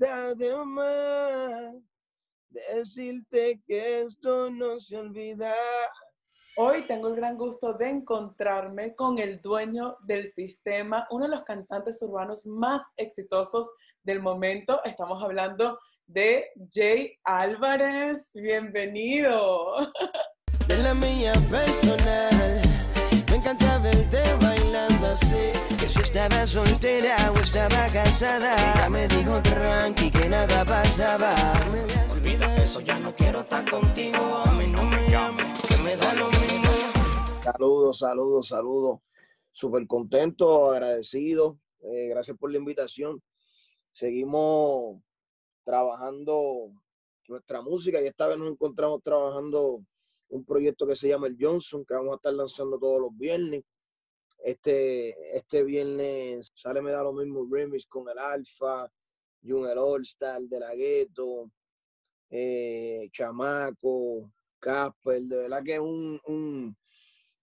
está de más decirte que esto no se olvida. Hoy tengo el gran gusto de encontrarme con el dueño del sistema, uno de los cantantes urbanos más exitosos del momento. Estamos hablando de Jay Álvarez. Bienvenido. De la mía personal, me encanta verte bailando así. Que si estaba soltera o estaba casada, ella me dijo tranqui que nada pasaba. Olvida eso, ya no quiero estar contigo. A mí no me llames, que me da lo mismo. Saludos, saludos, saludos. Súper contento, agradecido. Eh, gracias por la invitación. Seguimos trabajando nuestra música y esta vez nos encontramos trabajando un proyecto que se llama El Johnson, que vamos a estar lanzando todos los viernes. Este, este viernes sale Me Da Lo Mismo Remix con el Alfa, Jun el All Star, De La Gueto, eh, Chamaco, Casper, de verdad que es un, un,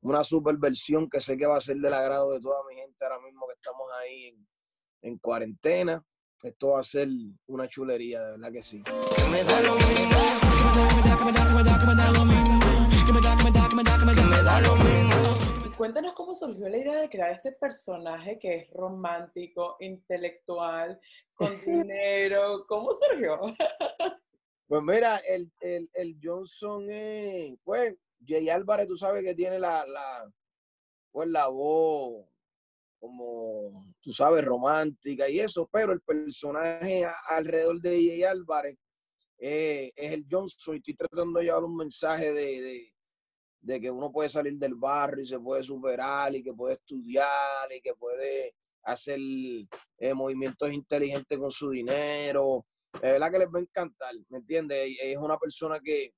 una super versión que sé que va a ser del agrado de toda mi gente ahora mismo que estamos ahí en, en cuarentena. Esto va a ser una chulería, de verdad que sí. Que me da lo mismo. Cuéntanos cómo surgió la idea de crear este personaje que es romántico, intelectual, con dinero. ¿Cómo surgió? Pues mira, el, el, el Johnson es, pues, Jay Álvarez, tú sabes que tiene la, la, pues la voz como, tú sabes, romántica y eso, pero el personaje alrededor de Jay Álvarez eh, es el Johnson y estoy tratando de llevar un mensaje de, de, que uno puede salir del barrio y se puede superar y que puede estudiar y que puede hacer eh, movimientos inteligentes con su dinero. Es verdad que les va a encantar, ¿me entiendes? Es una persona que,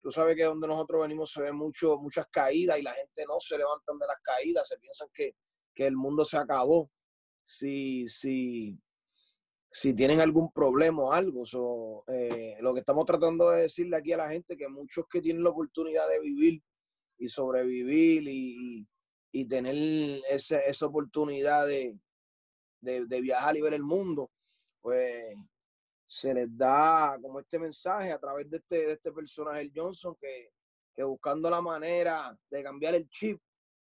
tú sabes que donde nosotros venimos se ven mucho, muchas caídas y la gente no se levantan de las caídas, se piensan que, que el mundo se acabó. Si, si, si tienen algún problema o algo. So, eh, lo que estamos tratando de decirle aquí a la gente que muchos que tienen la oportunidad de vivir y sobrevivir y, y tener esa, esa oportunidad de, de, de, viajar y ver el mundo, pues se les da como este mensaje a través de este, de este personaje, el Johnson, que, que buscando la manera de cambiar el chip,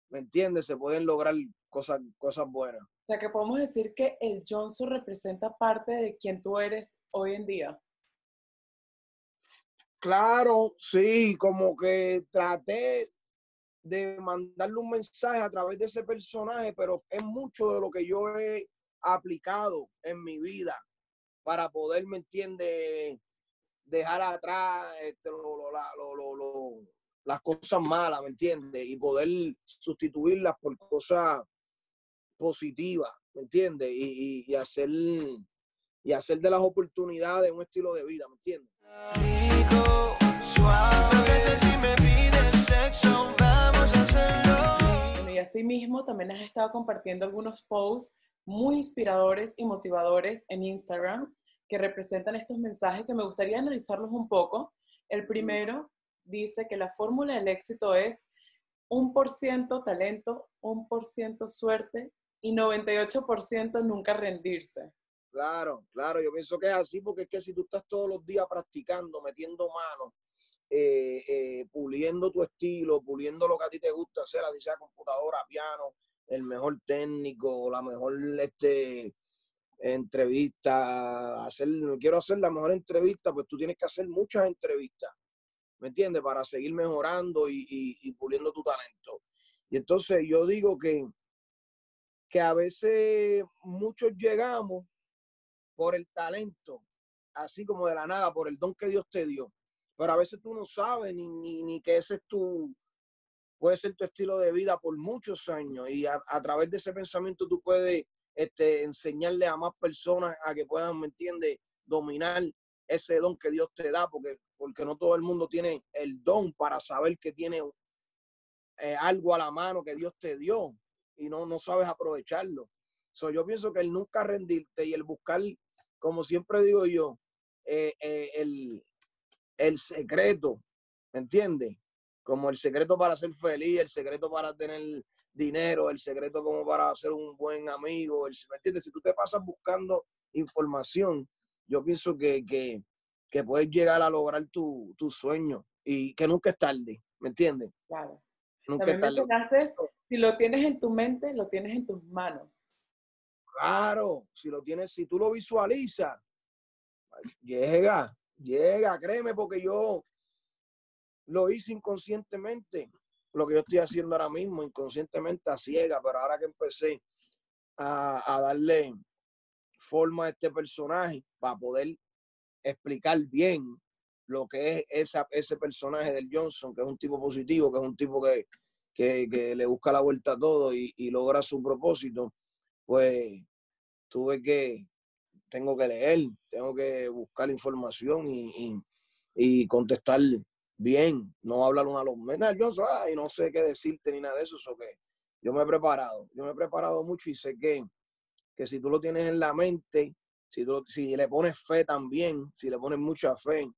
¿me entiendes? Se pueden lograr cosas, cosas buenas. O sea, que podemos decir que el Johnson representa parte de quien tú eres hoy en día. Claro, sí, como que traté de mandarle un mensaje a través de ese personaje, pero es mucho de lo que yo he aplicado en mi vida para poder, ¿me entiende? Dejar atrás este, lo, lo, lo, las cosas malas, ¿me entiendes? Y poder sustituirlas por cosas positivas, ¿me entiendes? Y, y, hacer, y hacer de las oportunidades un estilo de vida, ¿me entiendes? y así mismo también has estado compartiendo algunos posts muy inspiradores y motivadores en Instagram que representan estos mensajes que me gustaría analizarlos un poco. El primero dice que la fórmula del éxito es un por ciento talento, un por ciento suerte y 98% nunca rendirse. Claro, claro, yo pienso que es así porque es que si tú estás todos los días practicando, metiendo manos, eh, eh, puliendo tu estilo, puliendo lo que a ti te gusta hacer, así sea computadora, piano, el mejor técnico, la mejor este, entrevista, hacer, quiero hacer la mejor entrevista, pues tú tienes que hacer muchas entrevistas, ¿me entiendes? Para seguir mejorando y, y, y puliendo tu talento. Y entonces yo digo que, que a veces muchos llegamos por el talento, así como de la nada, por el don que Dios te dio. Pero a veces tú no sabes ni, ni, ni que ese es tu, puede ser tu estilo de vida por muchos años y a, través de ese pensamiento tú puedes este, enseñarle a más personas a que puedan, ¿me entiendes?, dominar ese don que Dios te da, porque, porque no todo el mundo tiene el don para saber que tiene eh, algo a la mano que Dios te dio y no, no sabes aprovecharlo. So, yo pienso que el nunca rendirte y el buscar, como siempre digo yo, eh, eh, el, el secreto, ¿me entiendes? Como el secreto para ser feliz, el secreto para tener dinero, el secreto como para ser un buen amigo, el, ¿me entiendes? Si tú te pasas buscando información, yo pienso que, que, que puedes llegar a lograr tu, tu sueño y que nunca es tarde, ¿me entiendes? Claro. Nunca es tarde. si lo tienes en tu mente, lo tienes en tus manos. Claro, si lo tienes, si tú lo visualizas, llega, llega, créeme, porque yo lo hice inconscientemente, lo que yo estoy haciendo ahora mismo, inconscientemente a ciega, pero ahora que empecé a, a darle forma a este personaje para poder explicar bien lo que es esa, ese personaje del Johnson, que es un tipo positivo, que es un tipo que, que, le busca la vuelta a todo y, y, logra su propósito, pues tuve que, tengo que leer, tengo que buscar información y, y, contestar bien, no hablar una a los Johnson, y no sé qué decirte ni nada de eso, eso que yo me he preparado, yo me he preparado mucho y sé que que si tú lo tienes en la mente, si, tú, si le pones fe también, si le pones mucha fe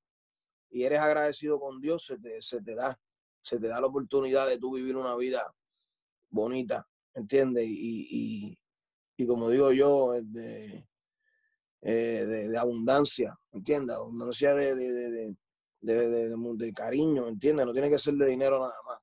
y eres agradecido con Dios, se te, se te da, se te da la oportunidad de tú vivir una vida bonita, ¿entiendes? Y, y, como digo yo, de, eh, de, abundancia, ¿entiendes? Abundancia de, de, de, cariño, ¿entiendes? No tiene que ser de dinero nada más.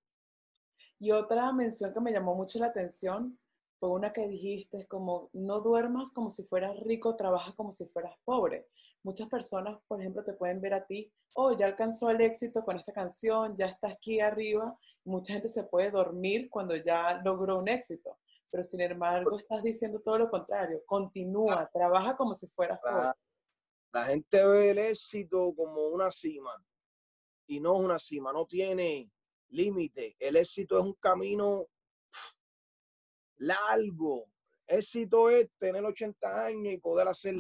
Y otra mención que me llamó mucho la atención fue una que dijiste, como, no duermas como si fueras rico, trabaja como si fueras pobre. Muchas personas, por ejemplo, te pueden ver a ti, oh, ya alcanzó el éxito con esta canción, ya está aquí arriba. mucha gente se puede dormir cuando ya logró un éxito. Pero sin embargo, estás diciendo todo lo contrario. Continúa, trabaja como si fueras pobre. La gente ve el éxito como una cima y no es una cima, no tiene límite. El éxito es un camino largo. Éxito es tener 80 años y poder hacer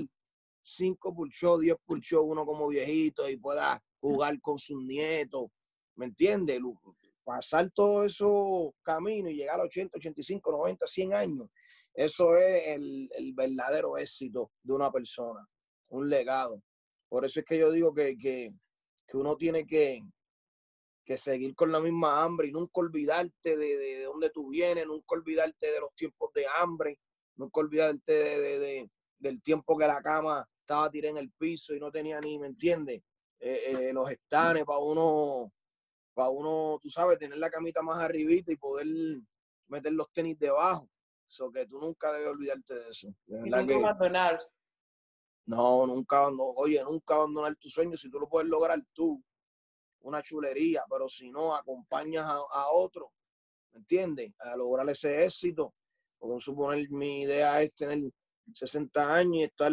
5 por show, 10 por show, uno como viejito y pueda jugar con sus nietos. ¿Me entiendes? Pasar todos esos caminos y llegar a 80, 85, 90, 100 años. Eso es el, el verdadero éxito de una persona, un legado. Por eso es que yo digo que, que, que uno tiene que, que seguir con la misma hambre y nunca olvidarte de, de, dónde tú vienes, nunca olvidarte de los tiempos de hambre, nunca olvidarte de, del tiempo que la cama estaba tirada en el piso y no tenía ni, ¿me entiendes? Eh, eh, los estanes para uno, para uno, tú sabes, tener la camita más arribita y poder meter los tenis debajo. Eso que tú nunca debes olvidarte de eso. y nunca abandonar. No, nunca abandonar. Oye, nunca abandonar tu sueño. Si tú lo puedes lograr tú, una chulería, pero si no, acompañas a, otro, ¿me entiendes? A lograr ese éxito. Porque suponer, mi idea es tener 60 años y estar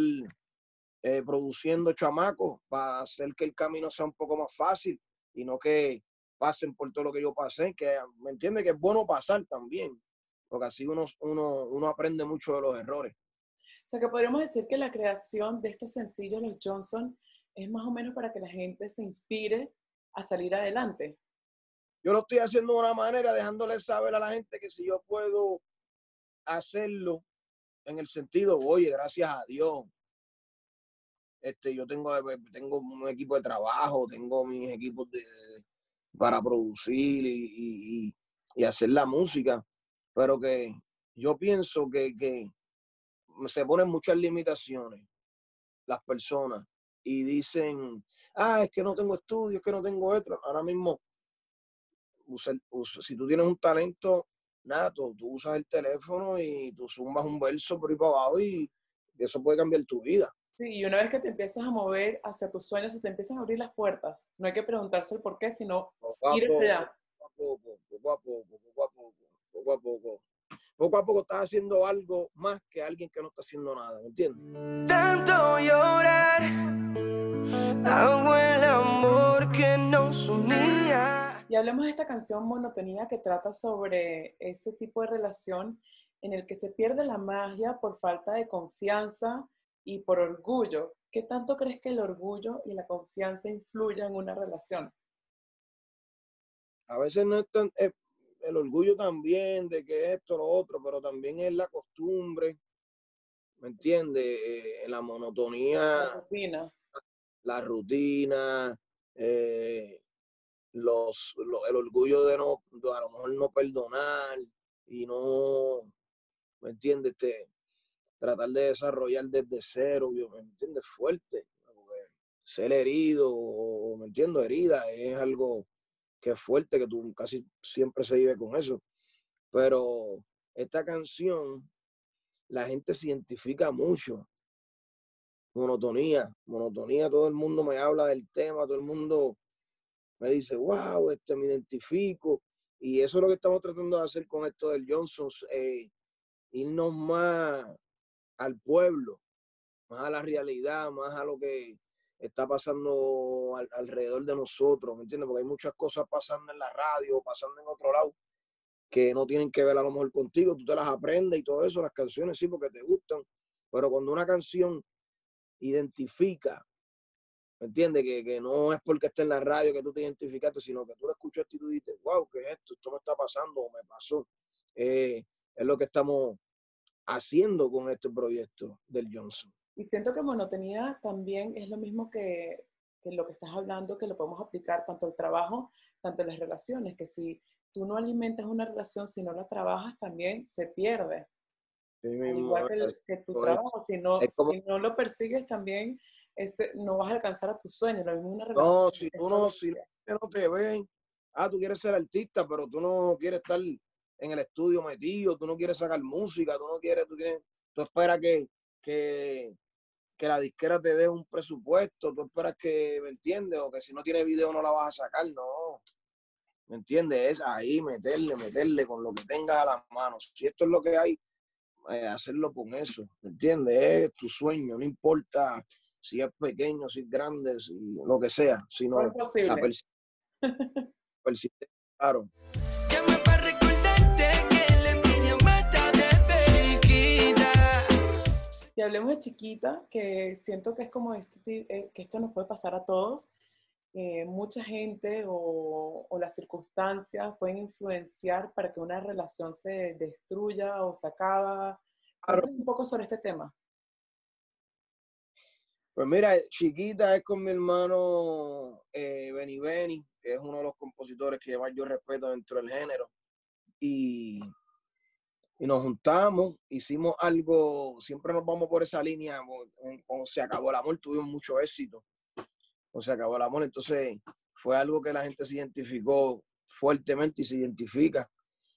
eh, produciendo chamacos para hacer que el camino sea un poco más fácil y no que pasen por todo lo que yo pasé, que me entiende que es bueno pasar también, porque así uno, uno, uno aprende mucho de los errores. O sea que podríamos decir que la creación de estos sencillos, los Johnson, es más o menos para que la gente se inspire a salir adelante? Yo lo estoy haciendo de una manera, dejándole saber a la gente que si yo puedo hacerlo en el sentido, oye, gracias a Dios, este, yo tengo, tengo un equipo de trabajo, tengo mis equipos de, para producir y, y, hacer la música, pero que yo pienso que, que se ponen muchas limitaciones las personas y dicen, ah, es que no tengo estudios, es que no tengo esto. Ahora mismo, si tú tienes un talento nato, tú usas el teléfono y tú sumas un verso por ahí para abajo y eso puede cambiar tu vida. Sí, y una vez que te empiezas a mover hacia tus sueños, se te empiezan a abrir las puertas. No hay que preguntarse el por qué, sino ir hacia allá. Poco a poco, poco a poco, poco a poco, poco a poco. Poco a poco estás haciendo algo más que alguien que no está haciendo nada, ¿me entiendes? Tanto llorar Hago el amor que nos unía. Y hablemos de esta canción Monotonía que trata sobre ese tipo de relación en el que se pierde la magia por falta de confianza y por orgullo. ¿Qué tanto crees que el orgullo y la confianza influyen en una relación? A veces no es tan, eh, el orgullo también de que esto, lo otro, pero también es la costumbre, ¿me entiendes? Eh, la monotonía. La rutina la rutina, eh, los, el orgullo de no, a lo mejor no perdonar y no, ¿me entiendes? Este, tratar de desarrollar desde cero, ¿me entiendes? Fuerte, ser herido, me entiendo, herida, es algo que es fuerte, que tú casi siempre se vive con eso. Pero esta canción, la gente se identifica mucho. Monotonía, monotonía, todo el mundo me habla del tema, todo el mundo me dice, wow, este me identifico. Y eso es lo que estamos tratando de hacer con esto del Johnson, eh, irnos más al pueblo, más a la realidad, más a lo que está pasando alrededor de nosotros, ¿me entiendes? Porque hay muchas cosas pasando en la radio, pasando en otro lado, que no tienen que ver a lo mejor contigo, tú te las aprendes y todo eso, las canciones sí, porque te gustan, pero cuando una canción identifica, ¿me entiendes? Que, que no es porque esté en la radio que tú te identificaste, sino que tú lo escuchaste y tú dices, wow, ¿qué es esto? Esto me está pasando o me pasó. Eh, es lo que estamos haciendo con este proyecto del Johnson. Y siento que monotonía también es lo mismo que, que, lo que estás hablando, que lo podemos aplicar tanto al trabajo, tanto en las relaciones, que si tú no alimentas una relación, si no la trabajas, también se pierde. igual que, tu trabajo, si no, si no lo persigues también, este, no vas a alcanzar a tus sueños. Lo mismo una relación. No, si tú no, si no te ven, ah, tú quieres ser artista, pero tú no quieres estar en el estudio metido, tú no quieres sacar música, tú no quieres, tú tienes, tú esperas que, que, que la disquera te dé un presupuesto, tú esperas que, ¿me entiendes? O que si no tiene video no la vas a sacar, no. ¿Me entiendes? Es ahí meterle, meterle con lo que tengas a las manos. Si esto es lo que hay, eh, hacerlo con eso, ¿me entiendes? Es tu sueño, no importa si es pequeño, si es grande, si lo que sea, sino es posible. claro. Y hablemos de chiquita, que siento que es como este, eh, que esto nos puede pasar a todos. Eh, mucha gente o, las circunstancias pueden influenciar para que una relación se destruya o se acaba. Háblame un poco sobre este tema. Pues mira, chiquita es con mi hermano eh, Benny Benny, que es uno de los compositores que más yo respeto dentro del género. Y y nos juntamos, hicimos algo, siempre nos vamos por esa línea, cuando se acabó el amor, tuvimos mucho éxito, o se acabó el amor, entonces fue algo que la gente se identificó fuertemente y se identifica.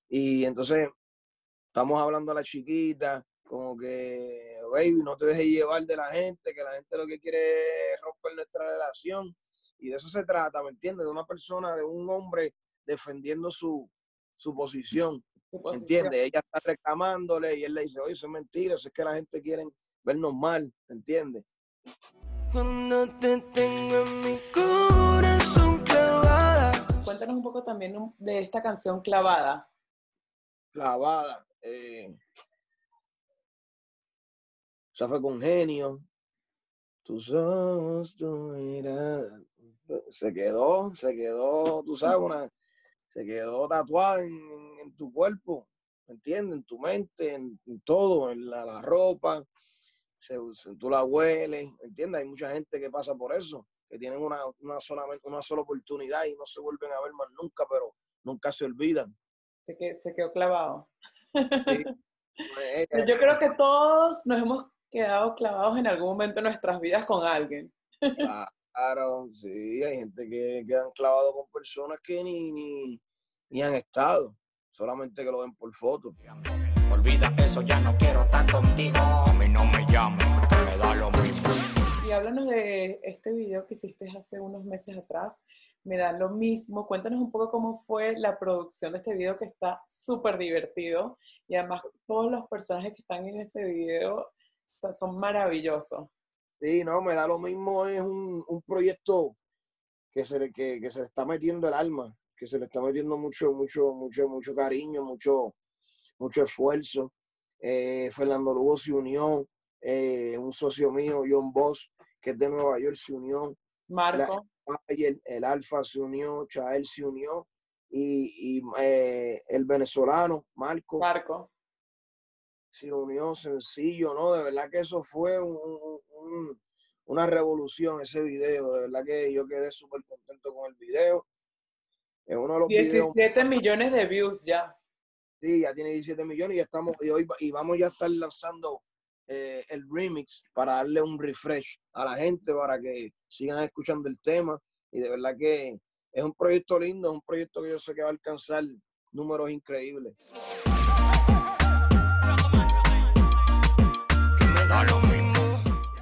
Y entonces estamos hablando a la chiquita, como que, baby, no te dejes llevar de la gente, que la gente lo que quiere es romper nuestra relación. Y de eso se trata, ¿me entiendes? De una persona, de un hombre defendiendo su, su posición. ¿Entiendes? Ella está reclamándole y él le dice, oye, eso es mentira, eso es que la gente quiere vernos mal, ¿entiendes? Cuando te tengo en mi corazón clavada. Cuéntanos un poco también de esta canción Clavada. Clavada. Eh, o sea, fue con genio. Tus ojos, tu mirada. Se quedó, se quedó, tú sabes, una, se quedó tatuada en, tu cuerpo, ¿me entiendes? En tu mente, en, todo, en la, ropa, se, tú la hueles, ¿me entiendes? Hay mucha gente que pasa por eso, que tienen una, una, sola, una sola oportunidad y no se vuelven a ver más nunca, pero nunca se olvidan. Se, quedó, se quedó clavado. Pues, Yo creo que todos nos hemos quedado clavados en algún momento de nuestras vidas con alguien. Claro, sí, hay gente que, que han clavado con personas que ni, ni, ni han estado, solamente que lo ven por foto. Olvida eso, ya no quiero estar contigo. A mí no me llamo, me da lo mismo. Y háblanos de este video que hiciste hace unos meses atrás. Me da lo mismo. Cuéntanos un poco cómo fue la producción de este video que está súper divertido. Y además todos los personajes que están en ese video son maravillosos. Sí, no, me da lo mismo. Es un, un proyecto que se, que, que se le está metiendo el alma que se le está metiendo mucho, mucho, mucho, mucho cariño, mucho, mucho esfuerzo. Eh, Fernando Lugo se unió, eh, un socio mío, John Boss, que es de Nueva York, se unió. Marco. el, el, Alfa se unió, Chael se unió, y, y eh, el venezolano, Marco. Marco. Se unió sencillo, ¿no? De verdad que eso fue una revolución, ese video. De verdad que yo quedé súper contento con el video. Es uno de los 17 millones de views ya. Sí, ya tiene 17 millones y estamos y hoy y vamos ya a estar lanzando eh, el remix para darle un refresh a la gente para que sigan escuchando el tema. Y de verdad que es un proyecto lindo, es un proyecto que yo sé que va a alcanzar números increíbles.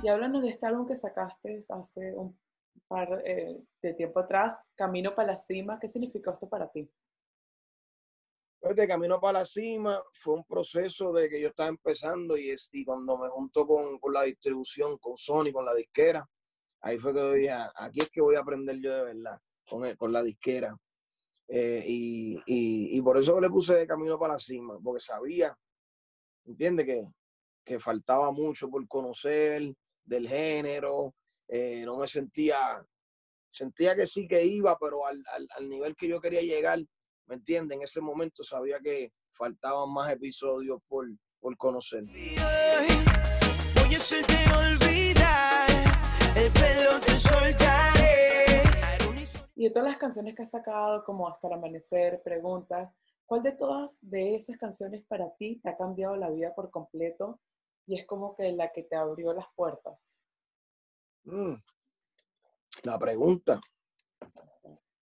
Y háblanos de este álbum que sacaste hace un par eh, de tiempo atrás, Camino para la Cima. ¿Qué significó esto para ti? Pues de Camino para la Cima fue un proceso de que yo estaba empezando y, y cuando me junto con, con, la distribución, con Sony, con la disquera, ahí fue que yo dije, ah, aquí es que voy a aprender yo de verdad, con, con la disquera. Eh, y, y, y, por eso le puse de Camino para la Cima, porque sabía, entiende que, que faltaba mucho por conocer del género, eh, no me sentía, sentía que sí que iba, pero al, al, al nivel que yo quería llegar, ¿me entiendes? En ese momento sabía que faltaban más episodios por, por conocer. Voy a hacerte olvidar, el pelo te soltaré. Y de todas las canciones que has sacado, como Hasta el Amanecer, Preguntas, ¿cuál de todas de esas canciones para ti te ha cambiado la vida por completo y es como que la que te abrió las puertas? Mm. La pregunta.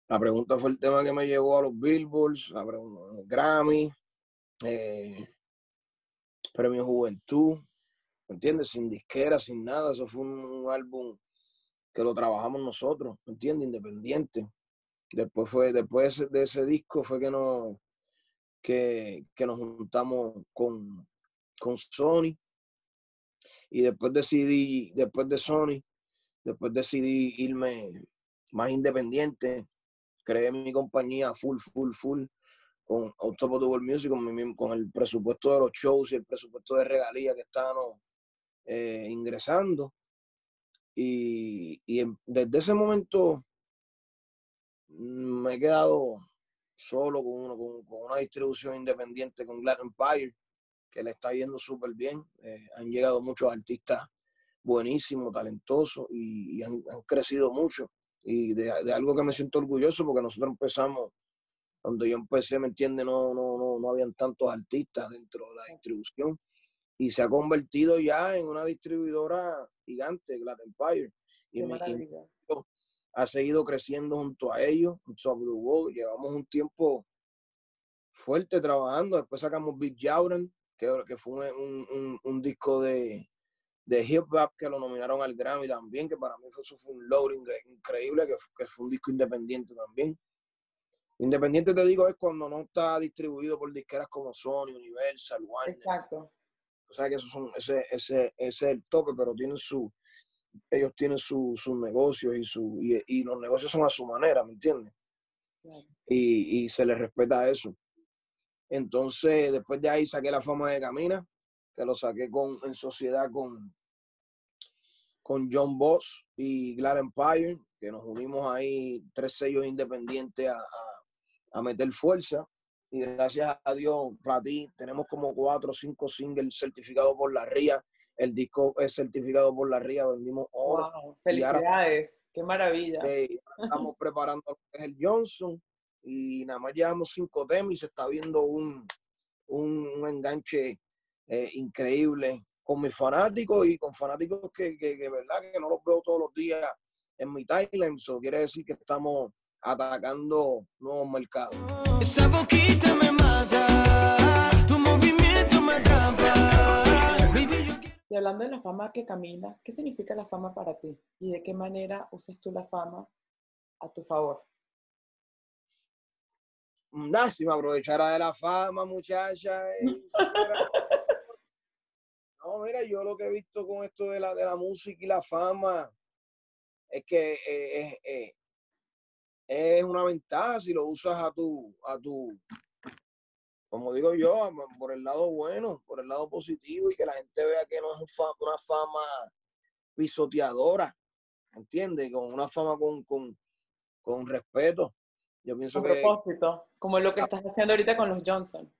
La pregunta fue el tema que me llevó a los Billboards, Grammy, eh, Premio Juventud, ¿me entiendes? Sin disquera, sin nada. Eso fue un, álbum que lo trabajamos nosotros, ¿me entiendes? Independiente. Después fue, después de ese disco fue que nos, que, que nos juntamos con, con Sony. Y después decidí, después de Sony, después decidí irme más independiente creé mi compañía full, full, full con World Music, con, con, el presupuesto de los shows y el presupuesto de regalías que estábamos eh, ingresando. Y, desde ese momento me he quedado solo con una distribución independiente con Glad Empire, que le está yendo súper bien. Eh, han llegado muchos artistas buenísimos, talentosos y, y han, han, crecido mucho y de, de, algo que me siento orgulloso porque nosotros empezamos, cuando yo empecé, ¿me entiende No, no, no, no habían tantos artistas dentro de la distribución y se ha convertido ya en una distribuidora gigante, Glad Empire. Y, y ha seguido creciendo junto a ellos, junto a Blue Wall. Llevamos un tiempo fuerte trabajando. Después sacamos Big Jauren, que, que fue un, un, un disco de, de hip hop que lo nominaron al Grammy también, que para mí fue, eso fue un loading increíble, que, que, fue un disco independiente también. Independiente te digo es cuando no está distribuido por disqueras como Sony, Universal, Warner. Exacto. O sea que esos son, ese, ese, ese es el tope, pero tienen su, ellos tienen sus su negocios y, su, y, y, los negocios son a su manera, ¿me entiendes? Claro. Y, y se les respeta eso. Entonces, después de ahí saqué la fama de Camina, que lo saqué con, en sociedad con, con John Boss y Glad Empire, que nos unimos ahí tres sellos independientes a, a, a meter fuerza. Y gracias a Dios, para ti, tenemos como cuatro o cinco singles certificados por la RIA. El disco es certificado por la RIA, vendimos oro. Wow, felicidades, ahora, qué maravilla. Eh, estamos preparando el Johnson y nada más llevamos cinco temas y se está viendo un, un, un enganche eh, increíble con mis fanáticos y con fanáticos que, que, que, verdad que no los veo todos los días en mi timeline. Eso quiere decir que estamos atacando nuevos mercados. Esa boquita me mata, tu movimiento me atrapa. Y hablando de la fama que camina, ¿qué significa la fama para ti? ¿Y de qué manera usas tú la fama a tu favor? Nada, si me aprovechara de la fama, muchacha. No, mira, yo lo que he visto con esto de la, de la música y la fama es que eh, eh, es una ventaja si lo usas a tu, a tu, como digo yo, por el lado bueno, por el lado positivo y que la gente vea que no es una fama pisoteadora, ¿entiendes? Con una fama con, con, con respeto. Yo pienso con que... propósito, como lo que estás haciendo ahorita con los Johnson.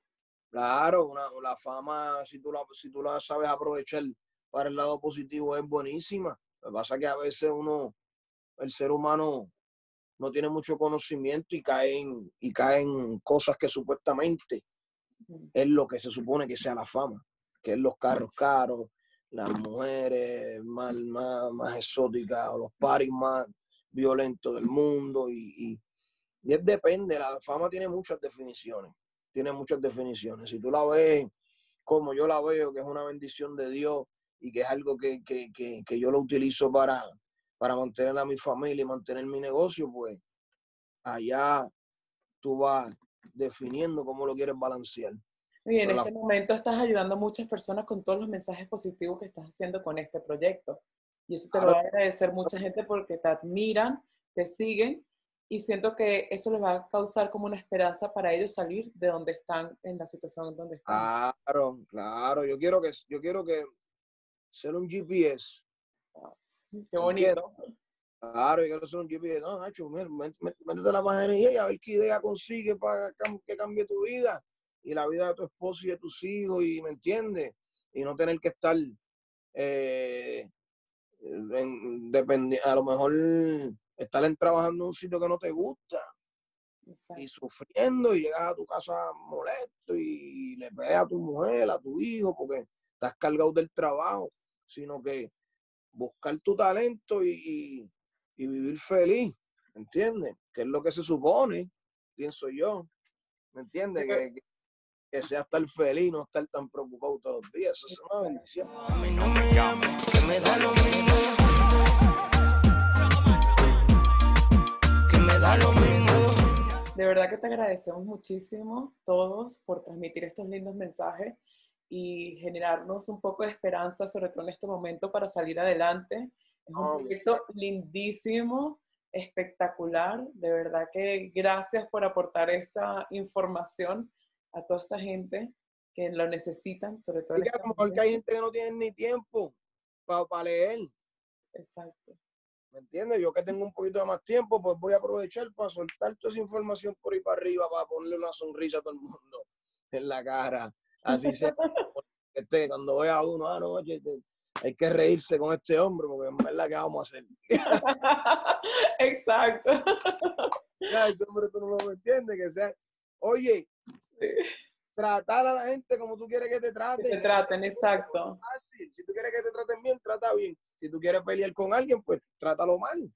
Claro, una, la fama, si tú la, si tú la sabes aprovechar para el lado positivo, es buenísima. Lo que pasa es que a veces uno, el ser humano, no tiene mucho conocimiento y cae en, y cae en cosas que supuestamente es lo que se supone que sea la fama, que es los carros caros, las mujeres más, más, más exóticas o los paris más violentos del mundo y, y, y depende, la fama tiene muchas definiciones, tiene muchas definiciones. Si tú la ves como yo la veo, que es una bendición de Dios y que es algo que, que, que, que yo lo utilizo para, para mantener a mi familia y mantener mi negocio, pues allá tú vas definiendo cómo lo quieres balancear. Y en este momento estás ayudando a muchas personas con todos los mensajes positivos que estás haciendo con este proyecto. Y eso te lo va a agradecer mucha gente porque te admiran, te siguen y siento que eso les va a causar como una esperanza para ellos salir de donde están, en la situación donde están. Claro, claro. Yo quiero que, yo quiero que ser un GPS. Qué bonito. Claro, yo quiero ser un GPS. No, Nacho, métete la energía y a ver qué idea consigue para que cambie tu vida y la vida de tu esposo y de tus hijos, y me entiendes, y no tener que estar eh, a lo mejor estar en trabajando en un sitio que no te gusta y sufriendo y llegas a tu casa molesto y le peleas a tu mujer, a tu hijo, porque estás cargado del trabajo, sino que buscar tu talento y, vivir feliz, ¿me entiendes? Que es lo que se supone, pienso yo, ¿me entiendes? Que, que sea estar feliz, no estar tan preocupado todos los días. Eso es una bendición. que me da lo mismo. De verdad que te agradecemos muchísimo todos por transmitir estos lindos mensajes y generarnos un poco de esperanza, sobre todo en este momento, para salir adelante. Es un proyecto lindísimo, espectacular. De verdad que gracias por aportar esa información a toda esa gente que lo necesitan, sobre todo. Y porque hay gente que no tiene ni tiempo para, leer. Exacto. ¿Me entiendes? Yo que tengo un poquito de más tiempo, pues voy a aprovechar para soltar toda esa información por ahí para arriba, para ponerle una sonrisa a todo el mundo en la cara. Así se este, cuando vea a uno, ah, no, hay que reírse con este hombre, porque en verdad, ¿qué vamos a hacer? Exacto. Ya, ese hombre tú no lo entiendes, que sea, oye, tratar a la gente como tú quieres que te traten. Que te traten, exacto. Si tú quieres que te traten bien, trata bien. Si tú quieres pelear con alguien, pues trátalo mal.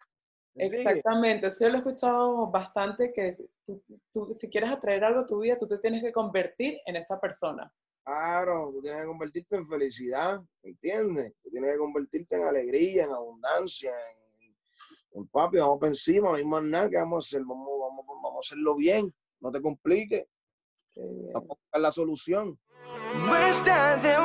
Exactamente, eso yo lo he escuchado bastante, que tú, si quieres atraer algo a tu vida, tú te tienes que convertir en esa persona. Claro, tú tienes que convertirte en felicidad, ¿entiendes? Tú tienes que convertirte en alegría, en abundancia, en, papi, vamos por encima, no hay más nada que vamos a hacer, vamos, vamos, vamos a hacerlo bien, no te compliques. Vamos a buscar la solución. No está de